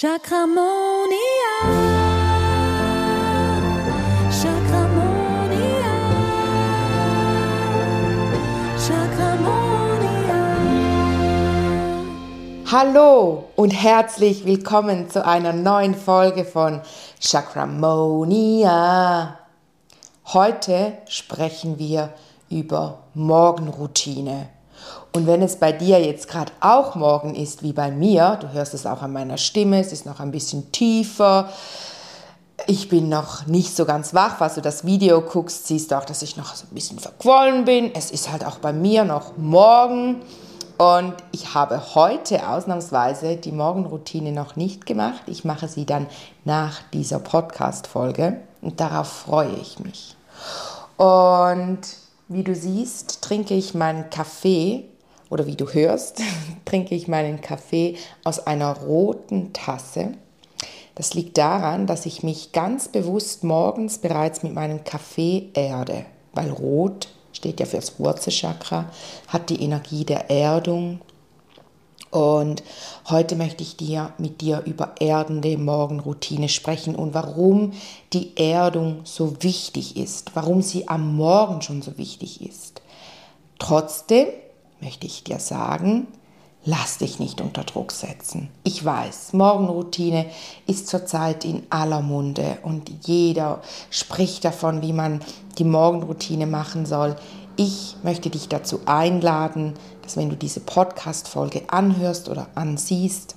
Chakramonia. Chakramonia. Chakramonia. Hallo und herzlich willkommen zu einer neuen Folge von Chakramonia. Heute sprechen wir über Morgenroutine. Und wenn es bei dir jetzt gerade auch morgen ist wie bei mir, du hörst es auch an meiner Stimme, es ist noch ein bisschen tiefer, ich bin noch nicht so ganz wach. Falls du das Video guckst, siehst du auch, dass ich noch so ein bisschen verquollen bin. Es ist halt auch bei mir noch morgen. Und ich habe heute ausnahmsweise die Morgenroutine noch nicht gemacht. Ich mache sie dann nach dieser Podcast-Folge und darauf freue ich mich. Und wie du siehst, trinke ich meinen Kaffee oder wie du hörst, trinke ich meinen Kaffee aus einer roten Tasse. Das liegt daran, dass ich mich ganz bewusst morgens bereits mit meinem Kaffee erde, weil rot steht ja für das Wurzelchakra, hat die Energie der Erdung. Und heute möchte ich dir mit dir über erdende Morgenroutine sprechen und warum die Erdung so wichtig ist, warum sie am Morgen schon so wichtig ist. Trotzdem möchte ich dir sagen, lass dich nicht unter Druck setzen. Ich weiß, Morgenroutine ist zurzeit in aller Munde und jeder spricht davon, wie man die Morgenroutine machen soll. Ich möchte dich dazu einladen, dass wenn du diese Podcast-Folge anhörst oder ansiehst,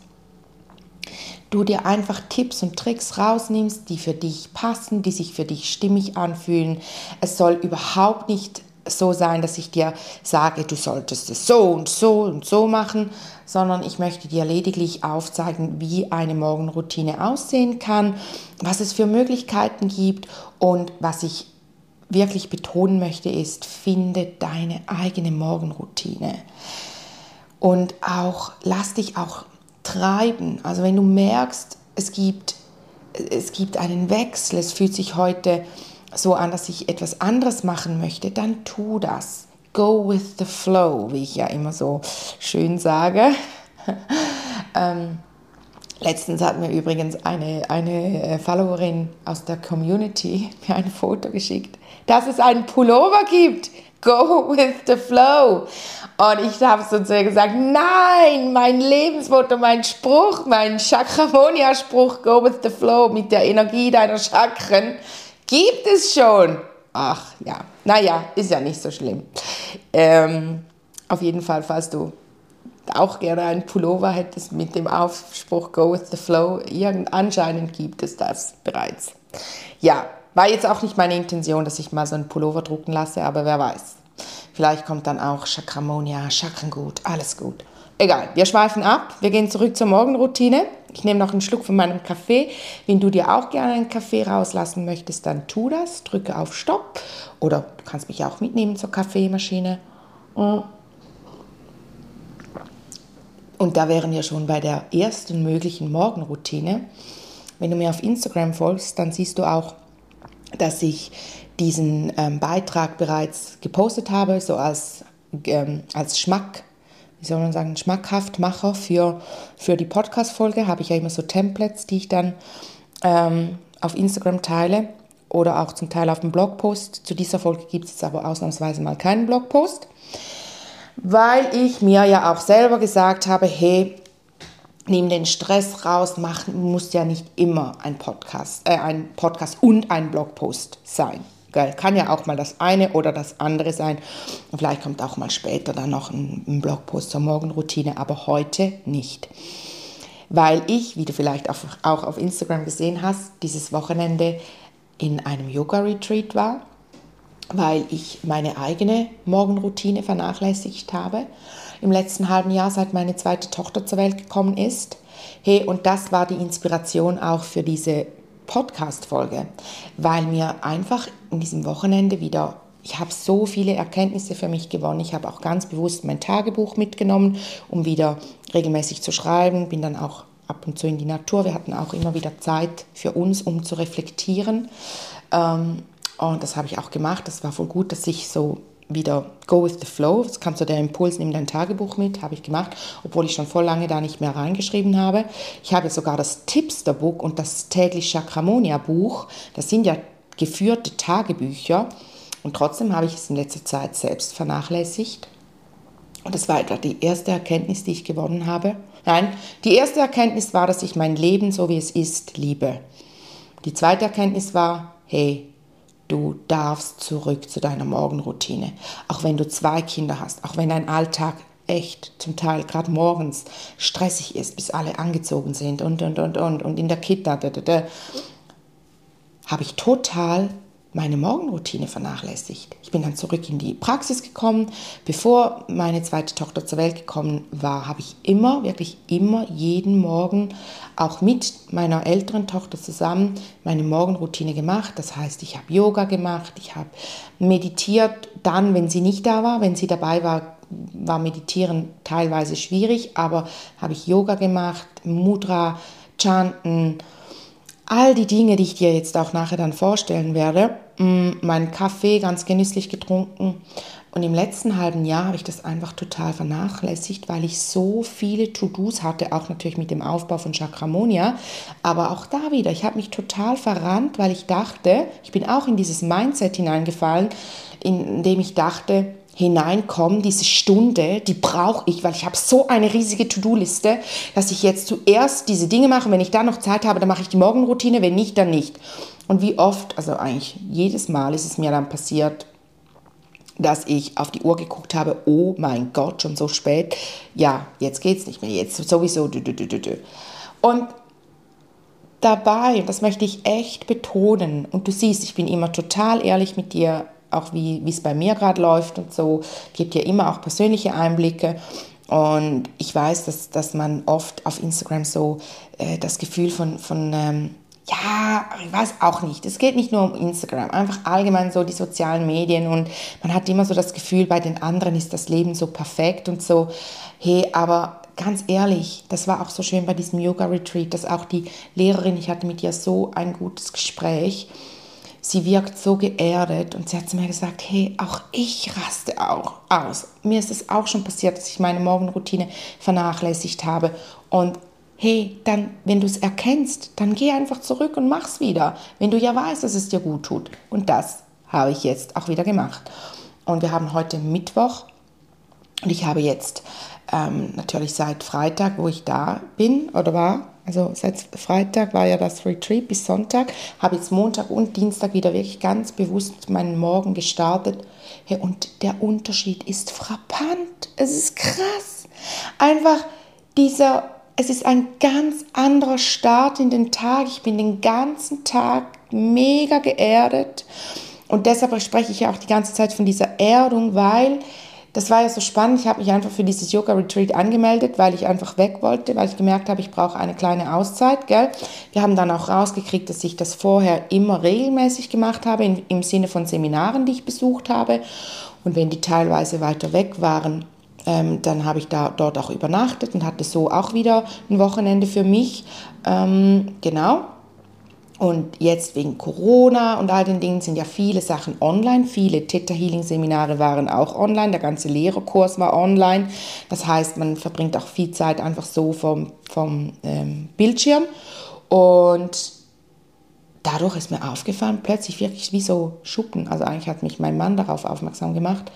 du dir einfach Tipps und Tricks rausnimmst, die für dich passen, die sich für dich stimmig anfühlen. Es soll überhaupt nicht so sein, dass ich dir sage, du solltest es so und so und so machen, sondern ich möchte dir lediglich aufzeigen, wie eine Morgenroutine aussehen kann, was es für Möglichkeiten gibt und was ich wirklich betonen möchte, ist, finde deine eigene Morgenroutine. Und auch lass dich auch treiben. Also wenn du merkst, es gibt, es gibt einen Wechsel, es fühlt sich heute so an, dass ich etwas anderes machen möchte, dann tu das. Go with the flow, wie ich ja immer so schön sage. ähm, letztens hat mir übrigens eine, eine äh, Followerin aus der Community mir ein Foto geschickt, dass es einen Pullover gibt. Go with the flow. Und ich habe so zu ihr gesagt, nein, mein Lebensmotto, mein Spruch, mein Chakramonia-Spruch, go with the flow, mit der Energie deiner Chakren Gibt es schon. Ach ja, naja, ist ja nicht so schlimm. Ähm, auf jeden Fall, falls du auch gerne einen Pullover hättest mit dem Aufspruch Go with the Flow, irgend, anscheinend gibt es das bereits. Ja, war jetzt auch nicht meine Intention, dass ich mal so einen Pullover drucken lasse, aber wer weiß. Vielleicht kommt dann auch Chakramonia, Chakrengut, alles gut. Egal, wir schweifen ab. Wir gehen zurück zur Morgenroutine. Ich nehme noch einen Schluck von meinem Kaffee. Wenn du dir auch gerne einen Kaffee rauslassen möchtest, dann tu das. Drücke auf Stopp. Oder du kannst mich auch mitnehmen zur Kaffeemaschine. Und da wären wir schon bei der ersten möglichen Morgenroutine. Wenn du mir auf Instagram folgst, dann siehst du auch, dass ich diesen ähm, Beitrag bereits gepostet habe, so als, ähm, als Schmack wie soll man sagen, schmackhaft mache für, für die Podcast-Folge, habe ich ja immer so Templates, die ich dann ähm, auf Instagram teile oder auch zum Teil auf dem Blogpost. Zu dieser Folge gibt es jetzt aber ausnahmsweise mal keinen Blogpost, weil ich mir ja auch selber gesagt habe, hey, nimm den Stress raus, mach, muss ja nicht immer ein Podcast, äh, ein Podcast und ein Blogpost sein. Geil. Kann ja auch mal das eine oder das andere sein. Vielleicht kommt auch mal später dann noch ein, ein Blogpost zur Morgenroutine, aber heute nicht. Weil ich, wie du vielleicht auch, auch auf Instagram gesehen hast, dieses Wochenende in einem Yoga-Retreat war, weil ich meine eigene Morgenroutine vernachlässigt habe im letzten halben Jahr, seit meine zweite Tochter zur Welt gekommen ist. Hey, und das war die Inspiration auch für diese Podcast-Folge, weil mir einfach in diesem Wochenende wieder, ich habe so viele Erkenntnisse für mich gewonnen. Ich habe auch ganz bewusst mein Tagebuch mitgenommen, um wieder regelmäßig zu schreiben. Bin dann auch ab und zu in die Natur. Wir hatten auch immer wieder Zeit für uns, um zu reflektieren. Ähm, und das habe ich auch gemacht. Das war voll gut, dass ich so wieder go with the flow. Es kam so der Impuls, nimm dein Tagebuch mit, habe ich gemacht, obwohl ich schon voll lange da nicht mehr reingeschrieben habe. Ich habe sogar das Tipster-Book und das täglich Chakramonia-Buch. Das sind ja geführte Tagebücher. Und trotzdem habe ich es in letzter Zeit selbst vernachlässigt. Und das war etwa die erste Erkenntnis, die ich gewonnen habe. Nein, die erste Erkenntnis war, dass ich mein Leben so wie es ist liebe. Die zweite Erkenntnis war, hey, du darfst zurück zu deiner Morgenroutine. Auch wenn du zwei Kinder hast, auch wenn dein Alltag echt zum Teil gerade morgens stressig ist, bis alle angezogen sind und, und, und, und, und in der Kita, da, da, da, habe ich total meine Morgenroutine vernachlässigt. Ich bin dann zurück in die Praxis gekommen. Bevor meine zweite Tochter zur Welt gekommen war, habe ich immer, wirklich immer jeden Morgen, auch mit meiner älteren Tochter zusammen, meine Morgenroutine gemacht. Das heißt, ich habe Yoga gemacht, ich habe meditiert, dann, wenn sie nicht da war, wenn sie dabei war, war Meditieren teilweise schwierig, aber habe ich Yoga gemacht, Mudra, Chanten, all die Dinge, die ich dir jetzt auch nachher dann vorstellen werde, mm, meinen Kaffee ganz genüsslich getrunken. Und im letzten halben Jahr habe ich das einfach total vernachlässigt, weil ich so viele To-Dos hatte, auch natürlich mit dem Aufbau von Chakramonia. Aber auch da wieder, ich habe mich total verrannt, weil ich dachte, ich bin auch in dieses Mindset hineingefallen, in dem ich dachte, hineinkommen, diese Stunde, die brauche ich, weil ich habe so eine riesige To-Do-Liste, dass ich jetzt zuerst diese Dinge mache. Wenn ich da noch Zeit habe, dann mache ich die Morgenroutine, wenn nicht, dann nicht. Und wie oft, also eigentlich jedes Mal ist es mir dann passiert, dass ich auf die Uhr geguckt habe, oh mein Gott, schon so spät. Ja, jetzt geht es nicht mehr, jetzt sowieso. Und dabei, das möchte ich echt betonen, und du siehst, ich bin immer total ehrlich mit dir, auch wie es bei mir gerade läuft und so, gibt ja immer auch persönliche Einblicke. Und ich weiß, dass, dass man oft auf Instagram so äh, das Gefühl von, von ähm, ja, ich weiß auch nicht. Es geht nicht nur um Instagram, einfach allgemein so die sozialen Medien und man hat immer so das Gefühl, bei den anderen ist das Leben so perfekt und so. Hey, aber ganz ehrlich, das war auch so schön bei diesem Yoga-Retreat, dass auch die Lehrerin, ich hatte mit ihr so ein gutes Gespräch sie wirkt so geerdet und sie hat zu mir gesagt, hey, auch ich raste auch aus. Mir ist es auch schon passiert, dass ich meine Morgenroutine vernachlässigt habe und hey, dann, wenn du es erkennst, dann geh einfach zurück und mach's wieder, wenn du ja weißt, dass es dir gut tut. Und das habe ich jetzt auch wieder gemacht. Und wir haben heute Mittwoch und ich habe jetzt ähm, natürlich seit Freitag, wo ich da bin oder war, also seit Freitag war ja das Retreat bis Sonntag, habe jetzt Montag und Dienstag wieder wirklich ganz bewusst meinen Morgen gestartet. Ja, und der Unterschied ist frappant. Es ist krass. Einfach dieser, es ist ein ganz anderer Start in den Tag. Ich bin den ganzen Tag mega geerdet. Und deshalb spreche ich ja auch die ganze Zeit von dieser Erdung, weil das war ja so spannend. Ich habe mich einfach für dieses Yoga-Retreat angemeldet, weil ich einfach weg wollte, weil ich gemerkt habe, ich brauche eine kleine Auszeit. Gell? Wir haben dann auch rausgekriegt, dass ich das vorher immer regelmäßig gemacht habe, in, im Sinne von Seminaren, die ich besucht habe. Und wenn die teilweise weiter weg waren, ähm, dann habe ich da dort auch übernachtet und hatte so auch wieder ein Wochenende für mich. Ähm, genau. Und jetzt wegen Corona und all den Dingen sind ja viele Sachen online. Viele Theta Healing Seminare waren auch online. Der ganze Lehrerkurs war online. Das heißt, man verbringt auch viel Zeit einfach so vom, vom ähm, Bildschirm. Und dadurch ist mir aufgefallen, plötzlich wirklich wie so Schuppen. Also eigentlich hat mich mein Mann darauf aufmerksam gemacht,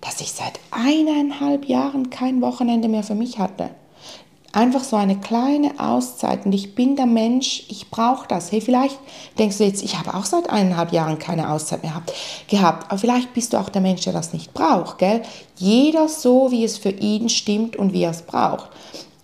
dass ich seit eineinhalb Jahren kein Wochenende mehr für mich hatte. Einfach so eine kleine Auszeit und ich bin der Mensch, ich brauche das. Hey, vielleicht denkst du jetzt, ich habe auch seit eineinhalb Jahren keine Auszeit mehr gehabt, aber vielleicht bist du auch der Mensch, der das nicht braucht, gell? Jeder so, wie es für ihn stimmt und wie er es braucht.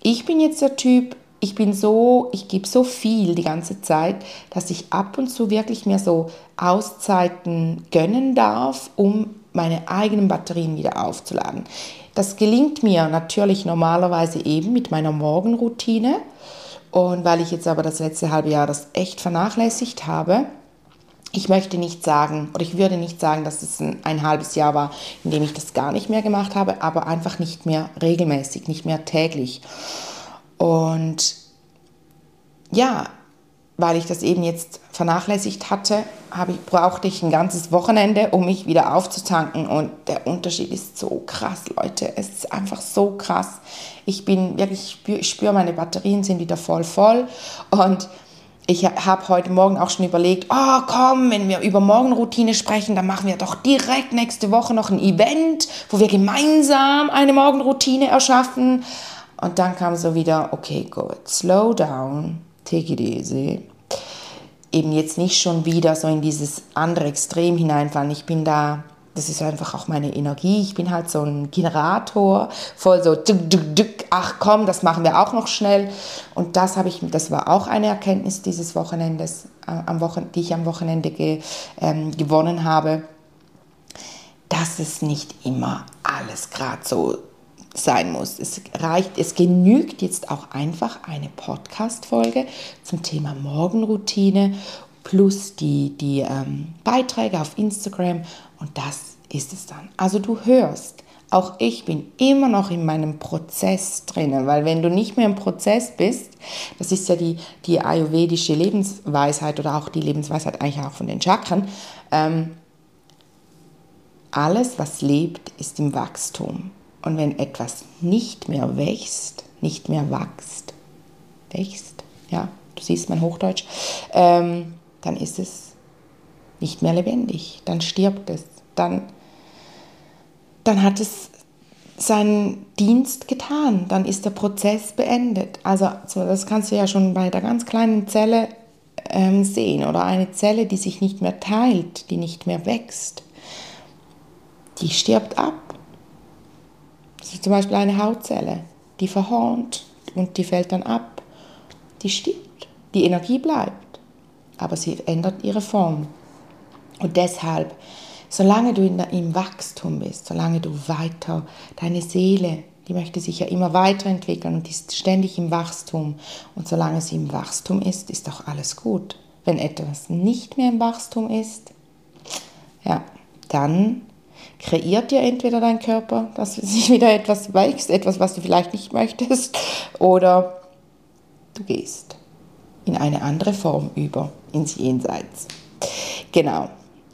Ich bin jetzt der Typ, ich bin so, ich gebe so viel die ganze Zeit, dass ich ab und zu wirklich mir so Auszeiten gönnen darf, um meine eigenen Batterien wieder aufzuladen. Das gelingt mir natürlich normalerweise eben mit meiner Morgenroutine. Und weil ich jetzt aber das letzte halbe Jahr das echt vernachlässigt habe, ich möchte nicht sagen, oder ich würde nicht sagen, dass es ein, ein, halbes Jahr war, in dem ich das gar nicht mehr gemacht habe, aber einfach nicht mehr regelmäßig, nicht mehr täglich. Und ja, weil ich das eben jetzt vernachlässigt hatte, ich, brauchte ich ein ganzes Wochenende, um mich wieder aufzutanken. Und der Unterschied ist so krass, Leute. Es ist einfach so krass. Ich bin wirklich, ich spüre meine Batterien sind wieder voll voll. Und ich habe heute Morgen auch schon überlegt, oh komm, wenn wir über Morgenroutine sprechen, dann machen wir doch direkt nächste Woche noch ein Event, wo wir gemeinsam eine Morgenroutine erschaffen. Und dann kam so wieder, okay, gut, slow down, take it easy. Eben jetzt nicht schon wieder so in dieses andere Extrem hineinfallen. Ich bin da, das ist einfach auch meine Energie. Ich bin halt so ein Generator, voll so, dück, dück, dück, ach komm, das machen wir auch noch schnell. Und das habe ich, das war auch eine Erkenntnis dieses Wochenendes, am Wochen, die ich am Wochenende ge, ähm, gewonnen habe, dass es nicht immer alles gerade so sein muss. Es reicht, es genügt jetzt auch einfach eine Podcast-Folge zum Thema Morgenroutine plus die, die ähm, Beiträge auf Instagram und das ist es dann. Also du hörst, auch ich bin immer noch in meinem Prozess drinnen, weil wenn du nicht mehr im Prozess bist, das ist ja die, die ayurvedische Lebensweisheit oder auch die Lebensweisheit eigentlich auch von den Chakren, ähm, alles, was lebt, ist im Wachstum. Und wenn etwas nicht mehr wächst, nicht mehr wächst, wächst, ja, du siehst mein Hochdeutsch, ähm, dann ist es nicht mehr lebendig, dann stirbt es, dann, dann hat es seinen Dienst getan, dann ist der Prozess beendet. Also das kannst du ja schon bei der ganz kleinen Zelle ähm, sehen. Oder eine Zelle, die sich nicht mehr teilt, die nicht mehr wächst, die stirbt ab zum Beispiel eine Hautzelle, die verhornt und die fällt dann ab. Die stirbt. Die Energie bleibt, aber sie ändert ihre Form. Und deshalb, solange du in, im Wachstum bist, solange du weiter, deine Seele, die möchte sich ja immer weiterentwickeln und ist ständig im Wachstum. Und solange sie im Wachstum ist, ist auch alles gut. Wenn etwas nicht mehr im Wachstum ist, ja, dann kreiert dir entweder dein Körper, dass sich wieder etwas wächst, etwas, was du vielleicht nicht möchtest, oder du gehst in eine andere Form über, ins Jenseits. Genau.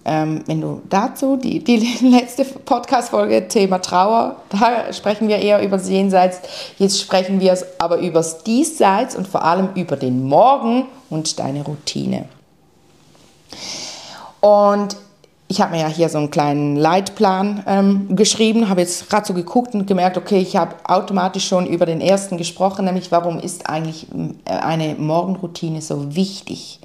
Ähm, wenn du dazu, die, die letzte Podcast-Folge, Thema Trauer, da sprechen wir eher über das Jenseits. Jetzt sprechen wir aber über das Diesseits und vor allem über den Morgen und deine Routine. Und ich habe mir ja hier so einen kleinen Leitplan ähm, geschrieben, habe jetzt gerade so geguckt und gemerkt, okay, ich habe automatisch schon über den ersten gesprochen, nämlich warum ist eigentlich äh, eine Morgenroutine so wichtig?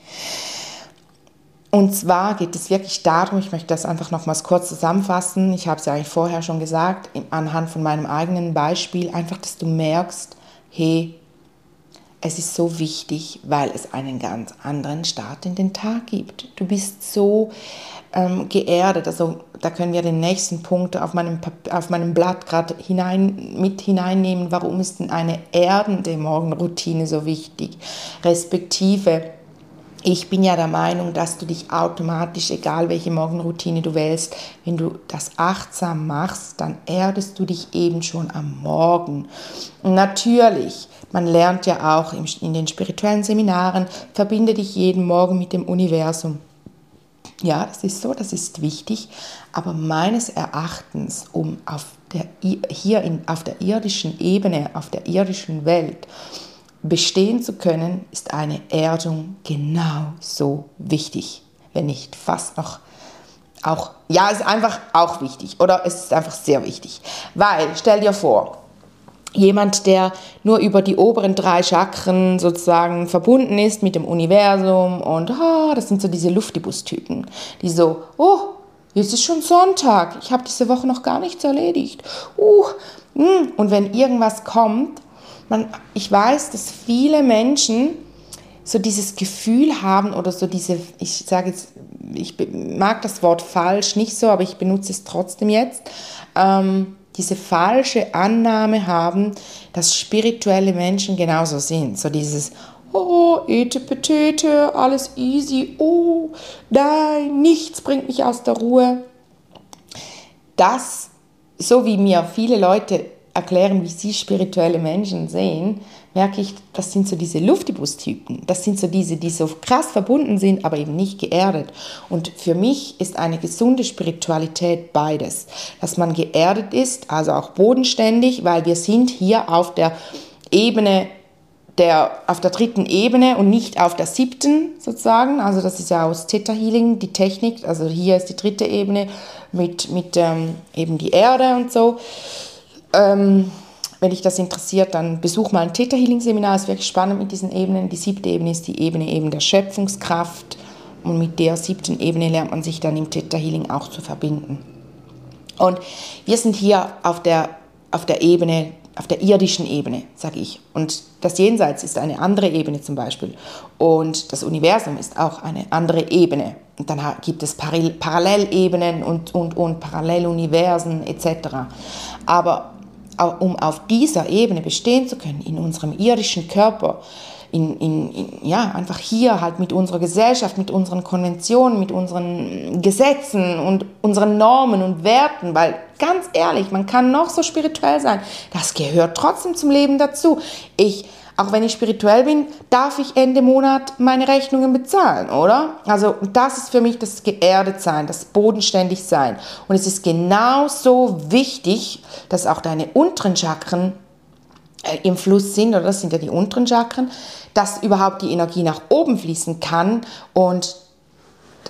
Und zwar geht es wirklich darum, ich möchte das einfach nochmals kurz zusammenfassen, ich habe es ja eigentlich vorher schon gesagt, anhand von meinem eigenen Beispiel, einfach, dass du merkst, hey, es ist so wichtig, weil es einen ganz anderen Start in den Tag gibt. Du bist so ähm, geerdet. Also da können wir den nächsten Punkt auf meinem, auf meinem Blatt gerade hinein, mit hineinnehmen. Warum ist denn eine erdende Morgenroutine so wichtig? Respektive, ich bin ja der Meinung, dass du dich automatisch, egal welche Morgenroutine du wählst, wenn du das achtsam machst, dann erdest du dich eben schon am Morgen. Und natürlich, man lernt ja auch in den spirituellen Seminaren, verbinde dich jeden Morgen mit dem Universum. Ja, das ist so, das ist wichtig, aber meines Erachtens, um auf der, hier in, auf der irdischen Ebene, auf der irdischen Welt bestehen zu können, ist eine Erdung genauso wichtig, wenn nicht fast noch auch, ja, ist einfach auch wichtig oder es ist einfach sehr wichtig, weil stell dir vor, jemand, der nur über die oberen drei Chakren sozusagen verbunden ist mit dem Universum und oh, das sind so diese Luftibus-Typen, die so, oh, jetzt ist schon Sonntag, ich habe diese Woche noch gar nichts erledigt. Uh, mm. Und wenn irgendwas kommt, man, ich weiß, dass viele Menschen so dieses Gefühl haben oder so diese, ich sage jetzt, ich mag das Wort falsch nicht so, aber ich benutze es trotzdem jetzt, ähm, diese falsche Annahme haben, dass spirituelle Menschen genauso sind. So dieses, oh, ete petete, alles easy, oh, nein, nichts bringt mich aus der Ruhe. Das, so wie mir viele Leute erklären, wie sie spirituelle Menschen sehen, merke ich, das sind so diese Luftibus-Typen. Das sind so diese, die so krass verbunden sind, aber eben nicht geerdet. Und für mich ist eine gesunde Spiritualität beides. Dass man geerdet ist, also auch bodenständig, weil wir sind hier auf der Ebene der, auf der dritten Ebene und nicht auf der siebten sozusagen. Also das ist ja aus Theta Healing die Technik. Also hier ist die dritte Ebene mit, mit ähm, eben die Erde und so. Ähm, wenn dich das interessiert, dann besuch mal ein Theta Healing Seminar. Es ist wirklich spannend mit diesen Ebenen. Die siebte Ebene ist die Ebene eben der Schöpfungskraft. Und mit der siebten Ebene lernt man sich dann im Theta Healing auch zu verbinden. Und wir sind hier auf der, auf der Ebene, auf der irdischen Ebene, sage ich. Und das Jenseits ist eine andere Ebene zum Beispiel. Und das Universum ist auch eine andere Ebene. Und dann gibt es Parallelebenen und, und, und Paralleluniversen etc. Aber um auf dieser Ebene bestehen zu können, in unserem irdischen Körper, in, in, in, ja, einfach hier halt mit unserer Gesellschaft, mit unseren Konventionen, mit unseren Gesetzen und unseren Normen und Werten, weil ganz ehrlich, man kann noch so spirituell sein, das gehört trotzdem zum Leben dazu. Ich auch wenn ich spirituell bin, darf ich Ende Monat meine Rechnungen bezahlen, oder? Also das ist für mich das geerdet sein, das bodenständig sein. Und es ist genauso wichtig, dass auch deine unteren Chakren äh, im Fluss sind, oder das sind ja die unteren Chakren, dass überhaupt die Energie nach oben fließen kann und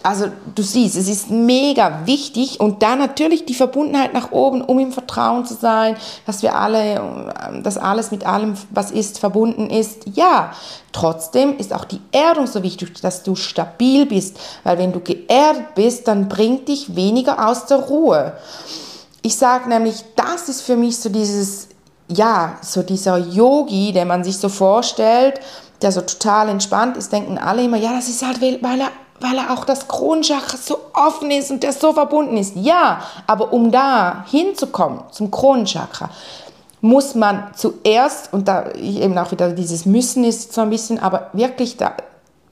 also du siehst, es ist mega wichtig und dann natürlich die Verbundenheit nach oben, um im Vertrauen zu sein, dass wir alle, dass alles mit allem, was ist, verbunden ist. Ja, trotzdem ist auch die Erdung so wichtig, dass du stabil bist, weil wenn du geerdet bist, dann bringt dich weniger aus der Ruhe. Ich sage nämlich, das ist für mich so dieses, ja, so dieser Yogi, den man sich so vorstellt, der so total entspannt ist, denken alle immer, ja, das ist halt, weil er weil er auch das Kronenchakra so offen ist und der so verbunden ist. Ja, aber um da hinzukommen zum Kronenchakra, muss man zuerst, und da eben auch wieder dieses Müssen ist so ein bisschen, aber wirklich, da,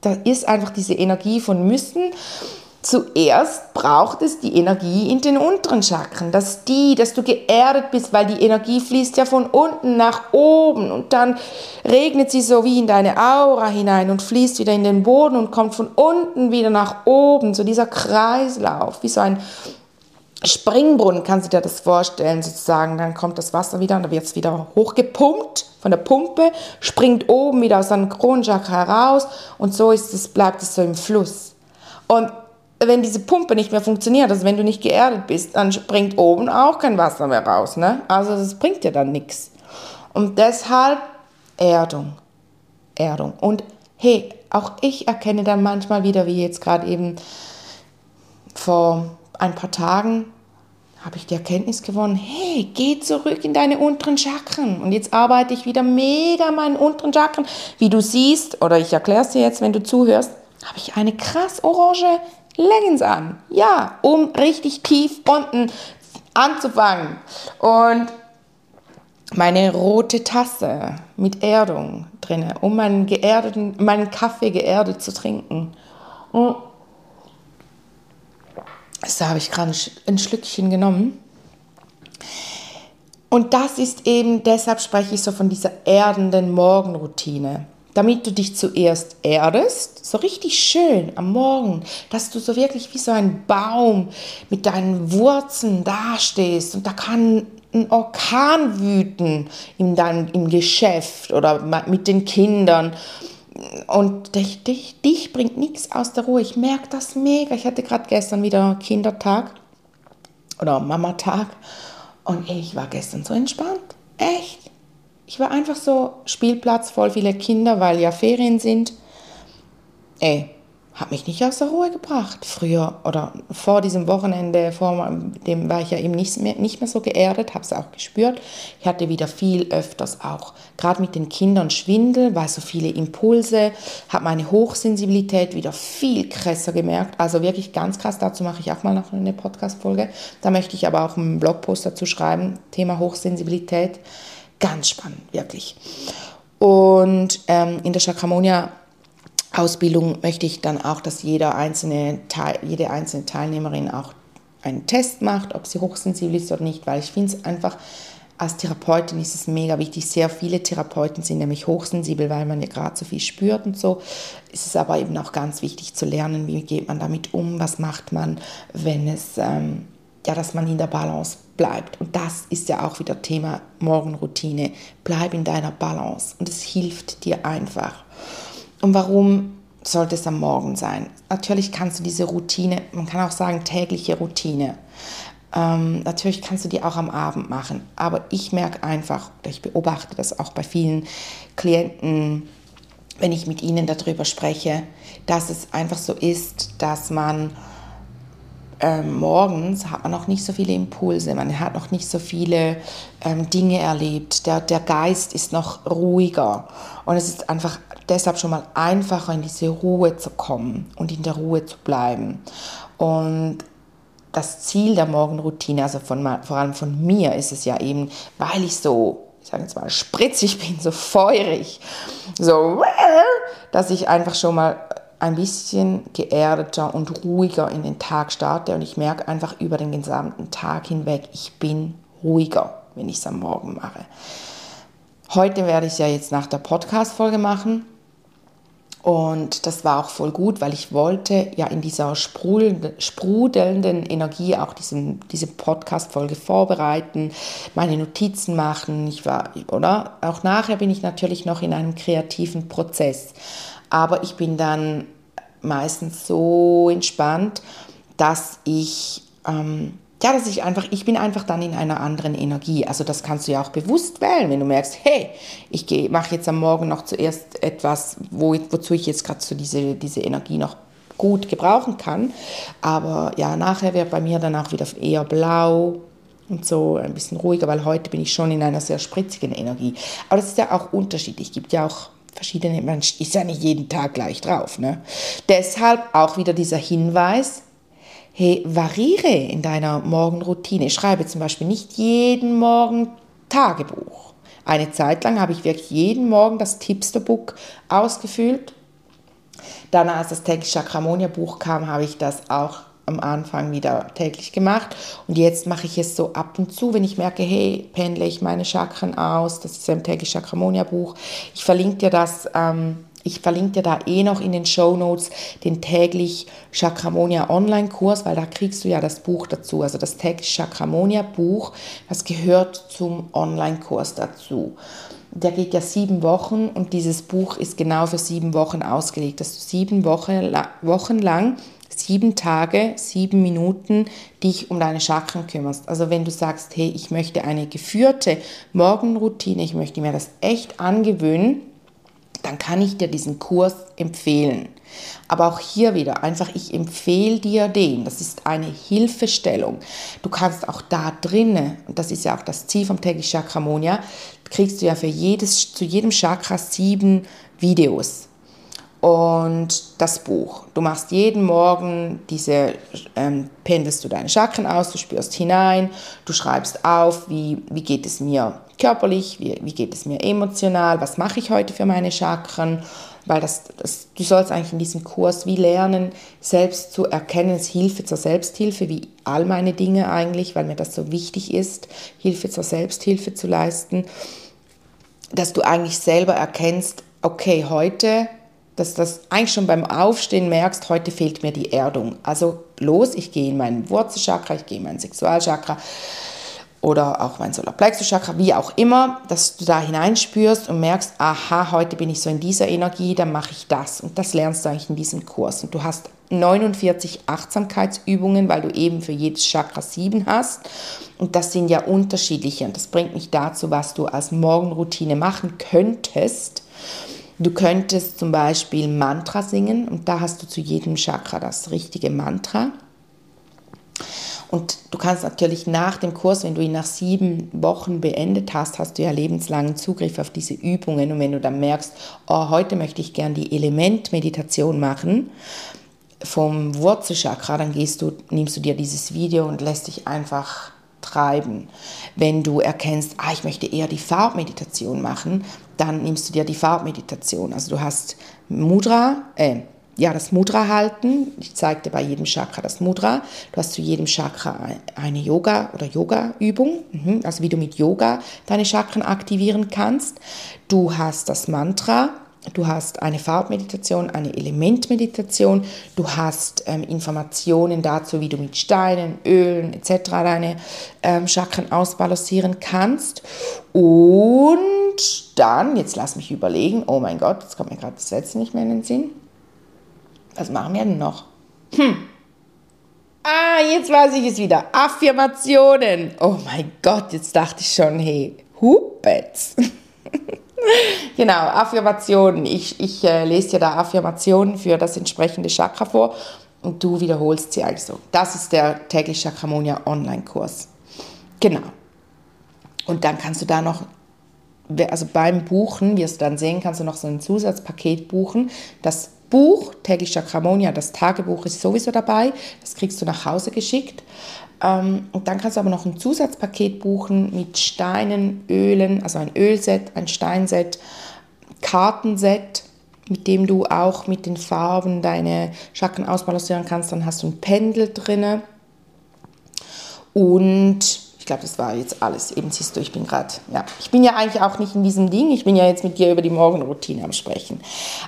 da ist einfach diese Energie von Müssen Zuerst braucht es die Energie in den unteren Chakren, dass die, dass du geerdet bist, weil die Energie fließt ja von unten nach oben und dann regnet sie so wie in deine Aura hinein und fließt wieder in den Boden und kommt von unten wieder nach oben, so dieser Kreislauf, wie so ein Springbrunnen, kannst du dir das vorstellen, sozusagen. Dann kommt das Wasser wieder und dann wird es wieder hochgepumpt von der Pumpe, springt oben wieder aus deinem Kronenchakra heraus und so ist es, bleibt es so im Fluss. Und wenn diese Pumpe nicht mehr funktioniert, also wenn du nicht geerdet bist, dann springt oben auch kein Wasser mehr raus. Ne? Also das bringt dir dann nichts. Und deshalb Erdung. Erdung. Und hey, auch ich erkenne dann manchmal wieder, wie jetzt gerade eben vor ein paar Tagen, habe ich die Erkenntnis gewonnen, hey, geh zurück in deine unteren Chakren. Und jetzt arbeite ich wieder mega meinen unteren Chakren. Wie du siehst, oder ich erkläre es dir jetzt, wenn du zuhörst, habe ich eine krass orange Leggings an. Ja, um richtig tief unten anzufangen. Und meine rote Tasse mit Erdung drin, um meinen, geerdeten, meinen Kaffee geerdet zu trinken. So habe ich gerade ein Schlückchen genommen. Und das ist eben, deshalb spreche ich so von dieser erdenden Morgenroutine damit du dich zuerst erdest, so richtig schön am Morgen, dass du so wirklich wie so ein Baum mit deinen Wurzeln dastehst und da kann ein Orkan wüten in deinem im Geschäft oder mit den Kindern. Und dich, dich, dich bringt nichts aus der Ruhe. Ich merke das mega. Ich hatte gerade gestern wieder Kindertag oder Mamatag und ich war gestern so entspannt. Echt ich war einfach so Spielplatz, voll viele Kinder, weil ja Ferien sind. Ey, hat mich nicht aus der Ruhe gebracht. Früher oder vor diesem Wochenende, vor dem war ich ja eben nicht mehr, nicht mehr so geerdet, habe es auch gespürt. Ich hatte wieder viel öfters auch, gerade mit den Kindern Schwindel, weil so viele Impulse, habe meine Hochsensibilität wieder viel krasser gemerkt. Also wirklich ganz krass, dazu mache ich auch mal noch eine Podcast-Folge. Da möchte ich aber auch einen Blogpost dazu schreiben, Thema Hochsensibilität. Ganz spannend, wirklich. Und ähm, in der Chakramonia Ausbildung möchte ich dann auch, dass jeder einzelne Teil, jede einzelne Teilnehmerin auch einen Test macht, ob sie hochsensibel ist oder nicht, weil ich finde es einfach als Therapeutin ist es mega wichtig. Sehr viele Therapeuten sind nämlich hochsensibel, weil man ja gerade so viel spürt und so. Es ist aber eben auch ganz wichtig zu lernen, wie geht man damit um, was macht man, wenn es, ähm, ja, dass man in der Balance bleibt. Und das ist ja auch wieder Thema Morgenroutine. Bleib in deiner Balance und es hilft dir einfach. Und warum sollte es am Morgen sein? Natürlich kannst du diese Routine, man kann auch sagen tägliche Routine, ähm, natürlich kannst du die auch am Abend machen, aber ich merke einfach, ich beobachte das auch bei vielen Klienten, wenn ich mit ihnen darüber spreche, dass es einfach so ist, dass man ähm, morgens hat man noch nicht so viele Impulse, man hat noch nicht so viele ähm, Dinge erlebt, der, der Geist ist noch ruhiger und es ist einfach deshalb schon mal einfacher in diese Ruhe zu kommen und in der Ruhe zu bleiben. Und das Ziel der Morgenroutine, also von, vor allem von mir, ist es ja eben, weil ich so, ich sage jetzt mal, spritzig bin, so feurig, so, dass ich einfach schon mal ein bisschen geerdeter und ruhiger in den Tag starte und ich merke einfach über den gesamten Tag hinweg, ich bin ruhiger, wenn ich es am Morgen mache. Heute werde ich es ja jetzt nach der Podcast-Folge machen und das war auch voll gut, weil ich wollte ja in dieser sprudelnden Energie auch diesen, diese Podcast-Folge vorbereiten, meine Notizen machen. Ich war, oder? Auch nachher bin ich natürlich noch in einem kreativen Prozess. Aber ich bin dann meistens so entspannt, dass ich ähm, ja, dass ich einfach, ich bin einfach dann in einer anderen Energie. Also das kannst du ja auch bewusst wählen, wenn du merkst, hey, ich mache jetzt am Morgen noch zuerst etwas, wo, wozu ich jetzt gerade so diese, diese Energie noch gut gebrauchen kann. Aber ja, nachher wird bei mir dann auch wieder eher blau und so ein bisschen ruhiger, weil heute bin ich schon in einer sehr spritzigen Energie. Aber das ist ja auch unterschiedlich. Es gibt ja auch verschiedene, man ist ja nicht jeden Tag gleich drauf. Ne? Deshalb auch wieder dieser Hinweis, hey, variere in deiner Morgenroutine. Schreibe zum Beispiel nicht jeden Morgen Tagebuch. Eine Zeit lang habe ich wirklich jeden Morgen das Tipsterbook ausgefüllt. Dann, als das tägliche Chakramonia Buch kam, habe ich das auch am Anfang wieder täglich gemacht. Und jetzt mache ich es so ab und zu, wenn ich merke, hey, pendle ich meine Chakren aus. Das ist ein tägliche Chakramonia Buch. Ich verlinke dir das ähm, ich verlinke dir da eh noch in den Show Notes den täglich Chakramonia Online-Kurs, weil da kriegst du ja das Buch dazu. Also das täglich Chakramonia Buch, das gehört zum Online-Kurs dazu. Der geht ja sieben Wochen und dieses Buch ist genau für sieben Wochen ausgelegt, dass du sieben Wochen, Wochen lang sieben Tage, sieben Minuten dich um deine Chakren kümmerst. Also wenn du sagst, hey, ich möchte eine geführte Morgenroutine, ich möchte mir das echt angewöhnen, dann kann ich dir diesen Kurs empfehlen. Aber auch hier wieder einfach, ich empfehle dir den. Das ist eine Hilfestellung. Du kannst auch da drinnen, und das ist ja auch das Ziel vom täglich Chakramonia, kriegst du ja für jedes, zu jedem Chakra sieben Videos und das Buch. Du machst jeden Morgen diese, ähm, pendelst du deine Chakren aus, du spürst hinein, du schreibst auf, wie, wie geht es mir körperlich, wie, wie geht es mir emotional, was mache ich heute für meine Chakren, weil das, das, du sollst eigentlich in diesem Kurs wie lernen, selbst zu erkennen, es Hilfe zur Selbsthilfe, wie all meine Dinge eigentlich, weil mir das so wichtig ist, Hilfe zur Selbsthilfe zu leisten, dass du eigentlich selber erkennst, okay, heute dass das eigentlich schon beim Aufstehen merkst, heute fehlt mir die Erdung. Also los, ich gehe in mein Wurzelchakra, ich gehe in mein Sexualchakra oder auch mein Solarplexuschakra, wie auch immer, dass du da hineinspürst und merkst, aha, heute bin ich so in dieser Energie, dann mache ich das. Und das lernst du eigentlich in diesem Kurs. Und du hast 49 Achtsamkeitsübungen, weil du eben für jedes Chakra sieben hast. Und das sind ja unterschiedliche. Und das bringt mich dazu, was du als Morgenroutine machen könntest. Du könntest zum Beispiel Mantra singen und da hast du zu jedem Chakra das richtige Mantra. Und du kannst natürlich nach dem Kurs, wenn du ihn nach sieben Wochen beendet hast, hast du ja lebenslangen Zugriff auf diese Übungen. Und wenn du dann merkst, oh, heute möchte ich gern die Elementmeditation machen vom Wurzelchakra, dann gehst du, nimmst du dir dieses Video und lässt dich einfach treiben. Wenn du erkennst, ah, ich möchte eher die Farbmeditation machen, dann nimmst du dir die Farbmeditation. Also du hast Mudra, äh, ja, das Mudra halten. Ich zeige dir bei jedem Chakra das Mudra. Du hast zu jedem Chakra eine Yoga- oder Yoga-Übung, mhm, also wie du mit Yoga deine Chakren aktivieren kannst. Du hast das Mantra, Du hast eine Farbmeditation, eine Elementmeditation, du hast ähm, Informationen dazu, wie du mit Steinen, Ölen etc. deine ähm, Chakren ausbalancieren kannst. Und dann, jetzt lass mich überlegen, oh mein Gott, jetzt kommt mir gerade das letzte nicht mehr in den Sinn. Was machen wir denn noch? Hm. Ah, jetzt weiß ich es wieder. Affirmationen. Oh mein Gott, jetzt dachte ich schon, hey, Hupets. genau, Affirmationen. Ich, ich äh, lese dir da Affirmationen für das entsprechende Chakra vor und du wiederholst sie also. Das ist der tägliche Chakramonia Online-Kurs. Genau. Und dann kannst du da noch also beim Buchen, wirst du dann sehen, kannst du noch so ein Zusatzpaket buchen. Das Buch, täglich Chakramonia, das Tagebuch ist sowieso dabei. Das kriegst du nach Hause geschickt. Ähm, und dann kannst du aber noch ein Zusatzpaket buchen mit Steinen, Ölen, also ein Ölset, ein Steinset, Kartenset, mit dem du auch mit den Farben deine Chakren ausbalancieren kannst. Dann hast du ein Pendel drinne und ich glaube, das war jetzt alles. Eben siehst du, ich bin gerade, ja, ich bin ja eigentlich auch nicht in diesem Ding. Ich bin ja jetzt mit dir über die Morgenroutine am Sprechen.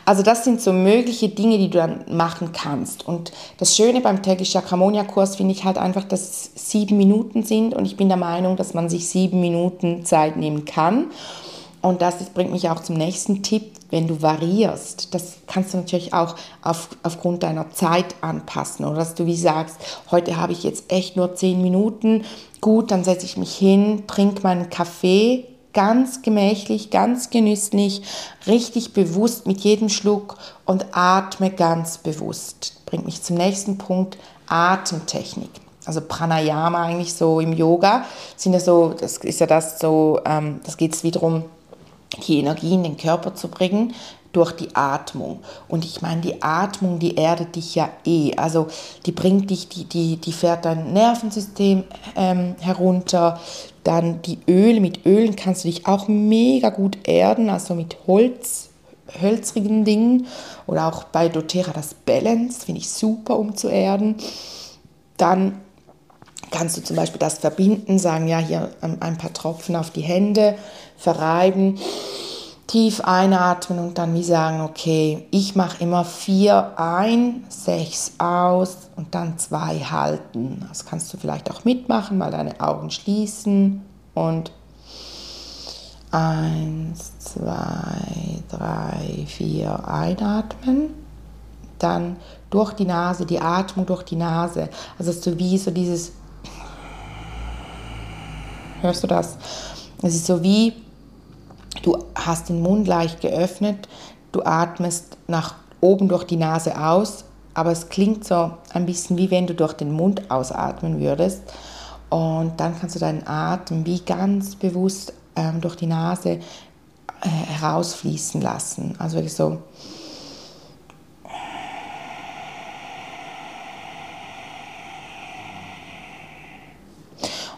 Also das sind so mögliche Dinge, die du dann machen kannst. Und das Schöne beim täglich Chakramonia-Kurs finde ich halt einfach, dass es sieben Minuten sind. Und ich bin der Meinung, dass man sich sieben Minuten Zeit nehmen kann. Und das bringt mich auch zum nächsten Tipp, wenn du variierst. Das kannst du natürlich auch auf, aufgrund deiner Zeit anpassen. Oder dass du wie sagst, heute habe ich jetzt echt nur zehn Minuten. Gut, dann setze ich mich hin, trinke meinen Kaffee ganz gemächlich, ganz genüsslich, richtig bewusst mit jedem Schluck und atme ganz bewusst. Bringt mich zum nächsten Punkt, Atemtechnik also Pranayama eigentlich so im Yoga, sind ja so, das ist ja das so, ähm, das geht es wiederum die Energie in den Körper zu bringen durch die Atmung. Und ich meine, die Atmung, die erdet dich ja eh. Also die bringt dich, die, die, die fährt dein Nervensystem ähm, herunter. Dann die Öle, mit Ölen kannst du dich auch mega gut erden, also mit Holz, hölzrigen Dingen. Oder auch bei doTERRA das Balance, finde ich super, um zu erden. Dann kannst du zum Beispiel das verbinden, sagen, ja, hier ein paar Tropfen auf die Hände, verreiben, tief einatmen und dann wie sagen, okay, ich mache immer vier ein, sechs aus und dann zwei halten. Das kannst du vielleicht auch mitmachen, mal deine Augen schließen und eins, zwei, drei, vier einatmen. Dann durch die Nase, die Atmung durch die Nase. Also so wie so dieses, hörst du das? Es ist so wie Du hast den Mund leicht geöffnet, du atmest nach oben durch die Nase aus, aber es klingt so ein bisschen wie wenn du durch den Mund ausatmen würdest. Und dann kannst du deinen Atem wie ganz bewusst ähm, durch die Nase äh, herausfließen lassen. Also wirklich so.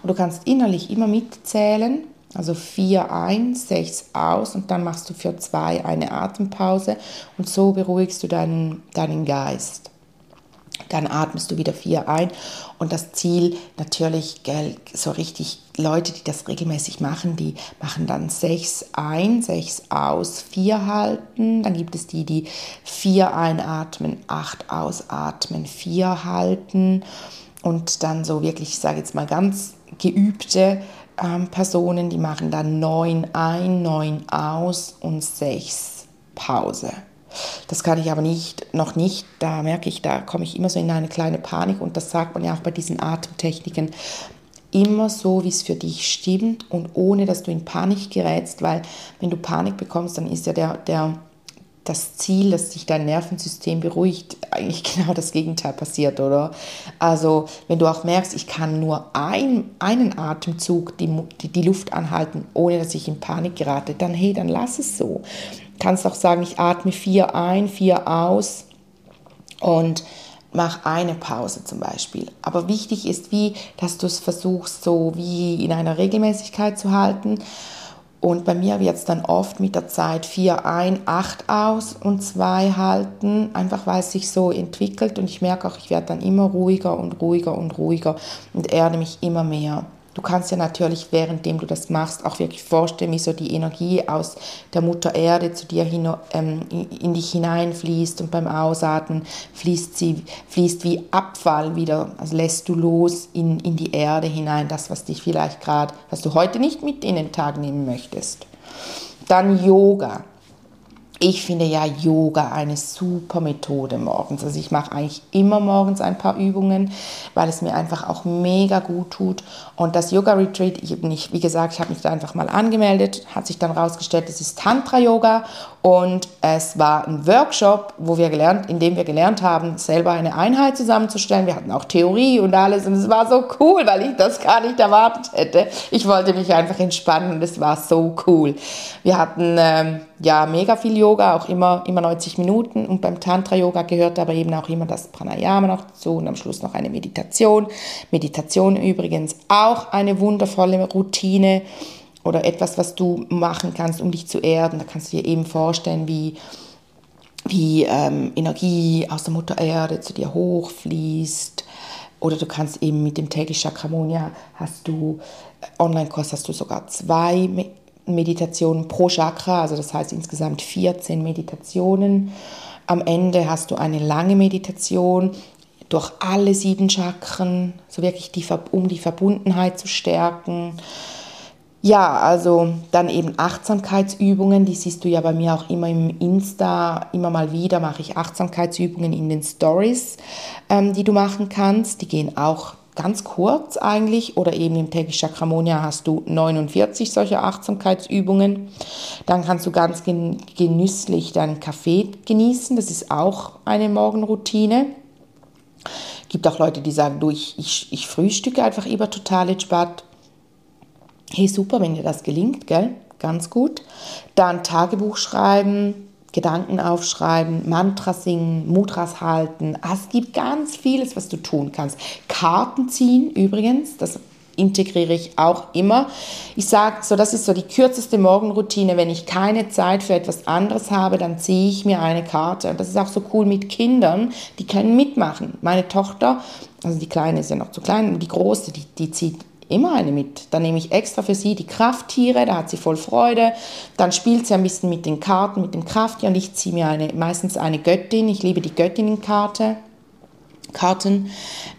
Und du kannst innerlich immer mitzählen also vier ein, sechs aus und dann machst du für zwei eine Atempause und so beruhigst du deinen, deinen Geist. Dann atmest du wieder vier ein und das Ziel natürlich, gell, so richtig Leute, die das regelmäßig machen, die machen dann sechs ein, sechs aus, vier halten. Dann gibt es die, die vier einatmen, acht ausatmen, vier halten und dann so wirklich, ich sage jetzt mal ganz geübte ähm, Personen, die machen dann neun ein, neun aus und sechs Pause. Das kann ich aber nicht, noch nicht, da merke ich, da komme ich immer so in eine kleine Panik und das sagt man ja auch bei diesen Atemtechniken, immer so, wie es für dich stimmt und ohne, dass du in Panik gerätst, weil wenn du Panik bekommst, dann ist ja der, der das Ziel, dass sich dein Nervensystem beruhigt, eigentlich genau das Gegenteil passiert, oder? Also, wenn du auch merkst, ich kann nur ein, einen Atemzug die, die, die Luft anhalten, ohne dass ich in Panik gerate, dann hey, dann lass es so. Du kannst auch sagen, ich atme vier ein, vier aus und mach eine Pause zum Beispiel. Aber wichtig ist wie, dass du es versuchst, so wie in einer Regelmäßigkeit zu halten Und bei mir wird es dann oft mit der Zeit 4 ein, 8 aus und 2 halten, einfach weil es sich so entwickelt und ich merke auch, ich werde dann immer ruhiger und ruhiger und ruhiger und erde mich immer mehr. Du kannst ja natürlich, währenddem du das machst, auch wirklich vorstellen, wie so die Energie aus der Mutter Erde zu dir hin, ähm, in dich hineinfließt und beim Ausatmen fließt sie fließt wie Abfall wieder, also lässt du los in, in die Erde hinein, das, was dich vielleicht gerade, was du heute nicht mit in den Tag nehmen möchtest. Dann Yoga. Ich finde ja Yoga eine super Methode morgens. Also ich mache eigentlich immer morgens ein paar Übungen, weil es mir einfach auch mega gut tut. Und das Yoga Retreat, ich habe nicht, wie gesagt, ich habe mich da einfach mal angemeldet, hat sich dann rausgestellt, es ist Tantra Yoga und es war ein Workshop, wo wir gelernt, in dem wir gelernt haben, selber eine Einheit zusammenzustellen. Wir hatten auch Theorie und alles und es war so cool, weil ich das gar nicht erwartet hätte. Ich wollte mich einfach entspannen und es war so cool. Wir hatten ähm, ja mega viel Yoga, auch immer, immer 90 Minuten. Und beim Tantra-Yoga gehört aber eben auch immer das Pranayama noch dazu und am Schluss noch eine Meditation. Meditation übrigens auch eine wundervolle Routine oder etwas, was du machen kannst, um dich zu erden. Da kannst du dir eben vorstellen, wie, wie ähm, Energie aus der Mutter Erde zu dir hochfließt. Oder du kannst eben mit dem täglich Chakramonia hast du, äh, Online-Kurs hast du sogar zwei Meditationen pro Chakra, also das heißt insgesamt 14 Meditationen. Am Ende hast du eine lange Meditation durch alle sieben Chakren, so wirklich die, um die Verbundenheit zu stärken. Ja, also dann eben Achtsamkeitsübungen, die siehst du ja bei mir auch immer im Insta, immer mal wieder mache ich Achtsamkeitsübungen in den Stories, ähm, die du machen kannst. Die gehen auch ganz kurz eigentlich oder eben im täglich Chakramonia hast du 49 solche Achtsamkeitsübungen. Dann kannst du ganz genüsslich deinen Kaffee genießen. Das ist auch eine Morgenroutine. Gibt auch Leute, die sagen, du, ich, ich, ich frühstücke einfach immer total entspannt. Hey, super, wenn dir das gelingt, gell? Ganz gut. Dann Tagebuch schreiben, Gedanken aufschreiben, Mantras singen, Mudras halten. Ah, es gibt ganz vieles, was du tun kannst. Karten ziehen übrigens, das integriere ich auch immer. Ich sage so, das ist so die kürzeste Morgenroutine. Wenn ich keine Zeit für etwas anderes habe, dann ziehe ich mir eine Karte. Und das ist auch so cool mit Kindern, die können mitmachen. Meine Tochter, also die Kleine ist ja noch zu klein, die Große, die, die zieht immer eine mit. Dann nehme ich extra für sie die Krafttiere, da hat sie voll Freude. Dann spielt sie ein bisschen mit den Karten, mit dem Krafttier und ich ziehe mir eine, meistens eine Göttin. Ich liebe die Göttinnenkarte. Karten.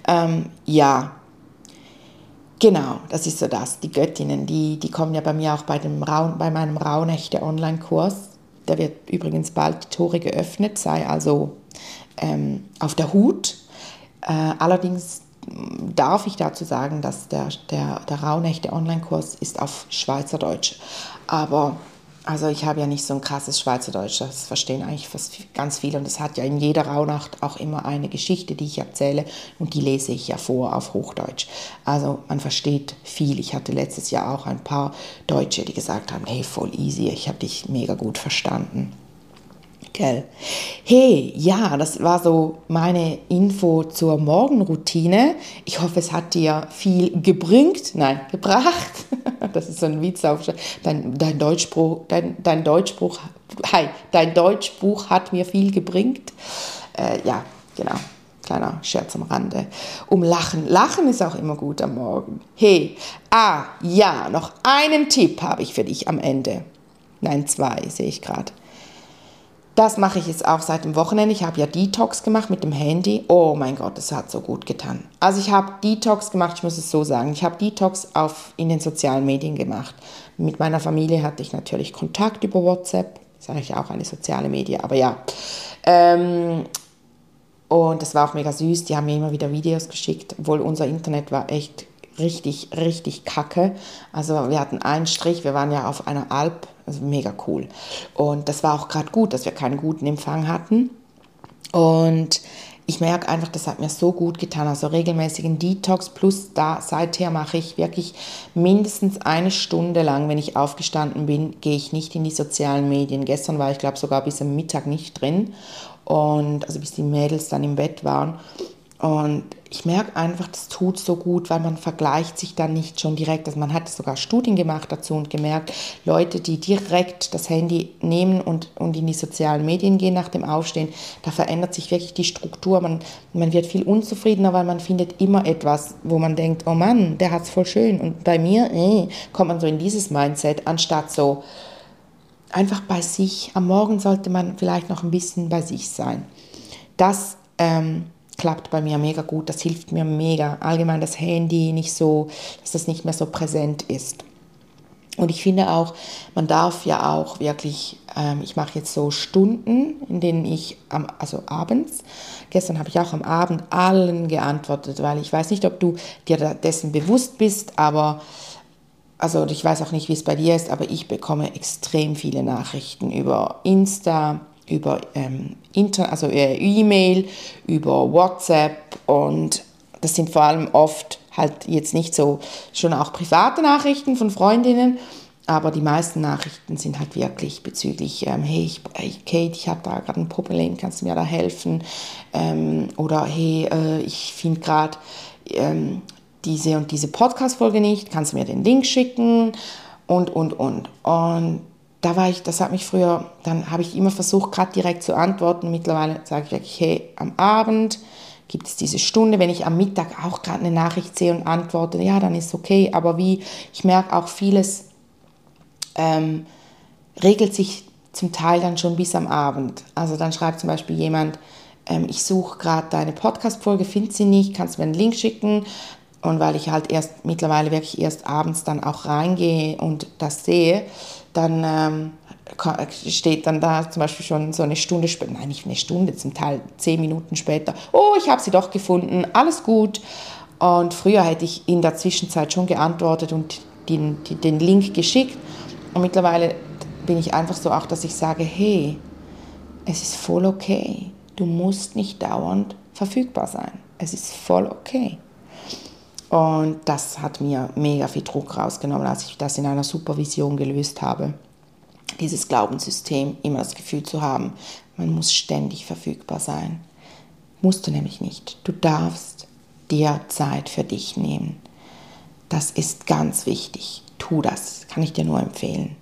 Ähm, ja, Genau, das ist so das. Die Göttinnen, die, die kommen ja bei mir auch bei, dem Raun, bei meinem Rauhnächte Online-Kurs. Der wird übrigens bald die Tore geöffnet, sei also ähm, auf der Hut. Äh, allerdings darf ich dazu sagen, dass der, der, der Rauhnächte Online-Kurs ist auf Schweizerdeutsch. Aber also ich habe ja nicht so ein krasses Schweizerdeutsch, das verstehen eigentlich fast ganz viele und es hat ja in jeder Rauhnacht auch immer eine Geschichte, die ich erzähle und die lese ich ja vor auf Hochdeutsch. Also man versteht viel. Ich hatte letztes Jahr auch ein paar Deutsche, die gesagt haben, hey, voll easy, ich habe dich mega gut verstanden. Gell? Hey, ja, das war so meine Info zur Morgenroutine. Ich hoffe, es hat dir viel gebrüngt, nein, gebracht. Das ist so ein Witz auf dein, dein Deutschspruch, dein, dein Deutschspruch, hi, dein Deutschbuch hat mir viel gebringt. Äh, ja, genau. Kleiner Scherz am Rande. Um Lachen. Lachen ist auch immer gut am Morgen. Hey, ah, ja, noch einen Tipp habe ich für dich am Ende. Nein, zwei sehe ich gerade. Das mache ich jetzt auch seit dem Wochenende. Ich habe ja Detox gemacht mit dem Handy. Oh mein Gott, das hat so gut getan. Also ich habe Detox gemacht, ich muss es so sagen. Ich habe Detox auf, in den sozialen Medien gemacht. Mit meiner Familie hatte ich natürlich Kontakt über WhatsApp. Das ist eigentlich auch eine soziale Medie, aber ja. Ähm, und das war auch mega süß. Die haben mir immer wieder Videos geschickt, obwohl unser Internet war echt richtig, richtig kacke. Also wir hatten einen Strich, wir waren ja auf einer Alp also mega cool. Und das war auch gerade gut, dass wir keinen guten Empfang hatten. Und ich merke einfach, das hat mir so gut getan. Also regelmäßigen Detox plus da seither mache ich wirklich mindestens eine Stunde lang, wenn ich aufgestanden bin, gehe ich nicht in die sozialen Medien. Gestern war ich glaube sogar bis am Mittag nicht drin und also bis die Mädels dann im Bett waren. Und ich merke einfach, das tut so gut, weil man vergleicht sich dann nicht schon direkt. Also man hat sogar Studien gemacht dazu und gemerkt, Leute, die direkt das Handy nehmen und, und in die sozialen Medien gehen nach dem Aufstehen, da verändert sich wirklich die Struktur. Man, man wird viel unzufriedener, weil man findet immer etwas, wo man denkt, oh Mann, der hat es voll schön. Und bei mir äh, kommt man so in dieses Mindset, anstatt so einfach bei sich. Am Morgen sollte man vielleicht noch ein bisschen bei sich sein. Das ähm, klappt bei mir mega gut. Das hilft mir mega. Allgemein das Handy nicht so, dass das nicht mehr so präsent ist. Und ich finde auch, man darf ja auch wirklich, ähm, ich mache jetzt so Stunden, in denen ich, am, also abends, gestern habe ich auch am Abend allen geantwortet, weil ich weiß nicht, ob du dir dessen bewusst bist, aber, also ich weiß auch nicht, wie es bei dir ist, aber ich bekomme extrem viele Nachrichten über Insta, über ähm, Inter also äh, E-Mail, über WhatsApp und das sind vor allem oft halt jetzt nicht so schon auch private Nachrichten von Freundinnen, aber die meisten Nachrichten sind halt wirklich bezüglich, ähm, hey, ich, hey, Kate, ich habe da gerade ein Problem, kannst du mir da helfen? Ähm, oder hey, äh, ich finde gerade ähm, diese und diese Podcast-Folge nicht, kannst du mir den Link schicken? Und, und, und. Und da war ich, das hat mich früher, dann habe ich immer versucht, gerade direkt zu antworten. Mittlerweile sage ich wirklich, hey, am Abend gibt es diese Stunde. Wenn ich am Mittag auch gerade eine Nachricht sehe und antworte, ja, dann ist okay. Aber wie, ich merke auch vieles ähm, regelt sich zum Teil dann schon bis am Abend. Also dann schreibt zum Beispiel jemand, ähm, ich suche gerade deine Podcast-Folge, finde sie nicht, kannst du mir einen Link schicken? Und weil ich halt erst mittlerweile wirklich erst abends dann auch reingehe und das sehe, dann ähm, steht dann da zum Beispiel schon so eine Stunde später, nein, nicht eine Stunde, zum Teil zehn Minuten später, oh, ich habe sie doch gefunden, alles gut. Und früher hätte ich in der Zwischenzeit schon geantwortet und den, den Link geschickt. Und mittlerweile bin ich einfach so auch, dass ich sage, hey, es ist voll okay. Du musst nicht dauernd verfügbar sein. Es ist voll okay. Und das hat mir mega viel Druck rausgenommen, als ich das in einer Supervision gelöst habe. Dieses Glaubenssystem, immer das Gefühl zu haben, man muss ständig verfügbar sein. Musst du nämlich nicht. Du darfst dir Zeit für dich nehmen. Das ist ganz wichtig. Tu das, kann ich dir nur empfehlen.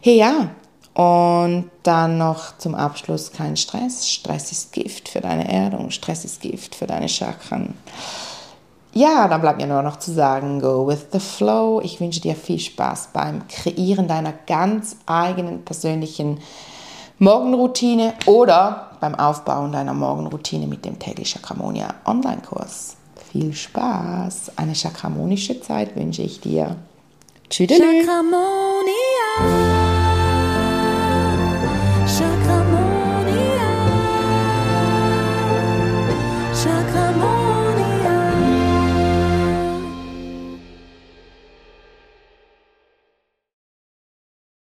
Hey ja, und dann noch zum Abschluss kein Stress. Stress ist Gift für deine Erdung, Stress ist Gift für deine Chakren ja, dann bleibt mir nur noch zu sagen, go with the flow. Ich wünsche dir viel Spaß beim Kreieren deiner ganz eigenen persönlichen Morgenroutine oder beim Aufbauen deiner Morgenroutine mit dem Daily Chakramonia Online-Kurs. Viel Spaß, eine chakramonische Zeit wünsche ich dir. Tschüss. Chakramonia. Chakramonia.